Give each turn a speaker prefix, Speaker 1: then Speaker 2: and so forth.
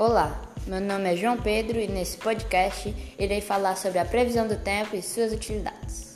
Speaker 1: Olá, meu nome é João Pedro e nesse podcast irei falar sobre a previsão do tempo e suas utilidades.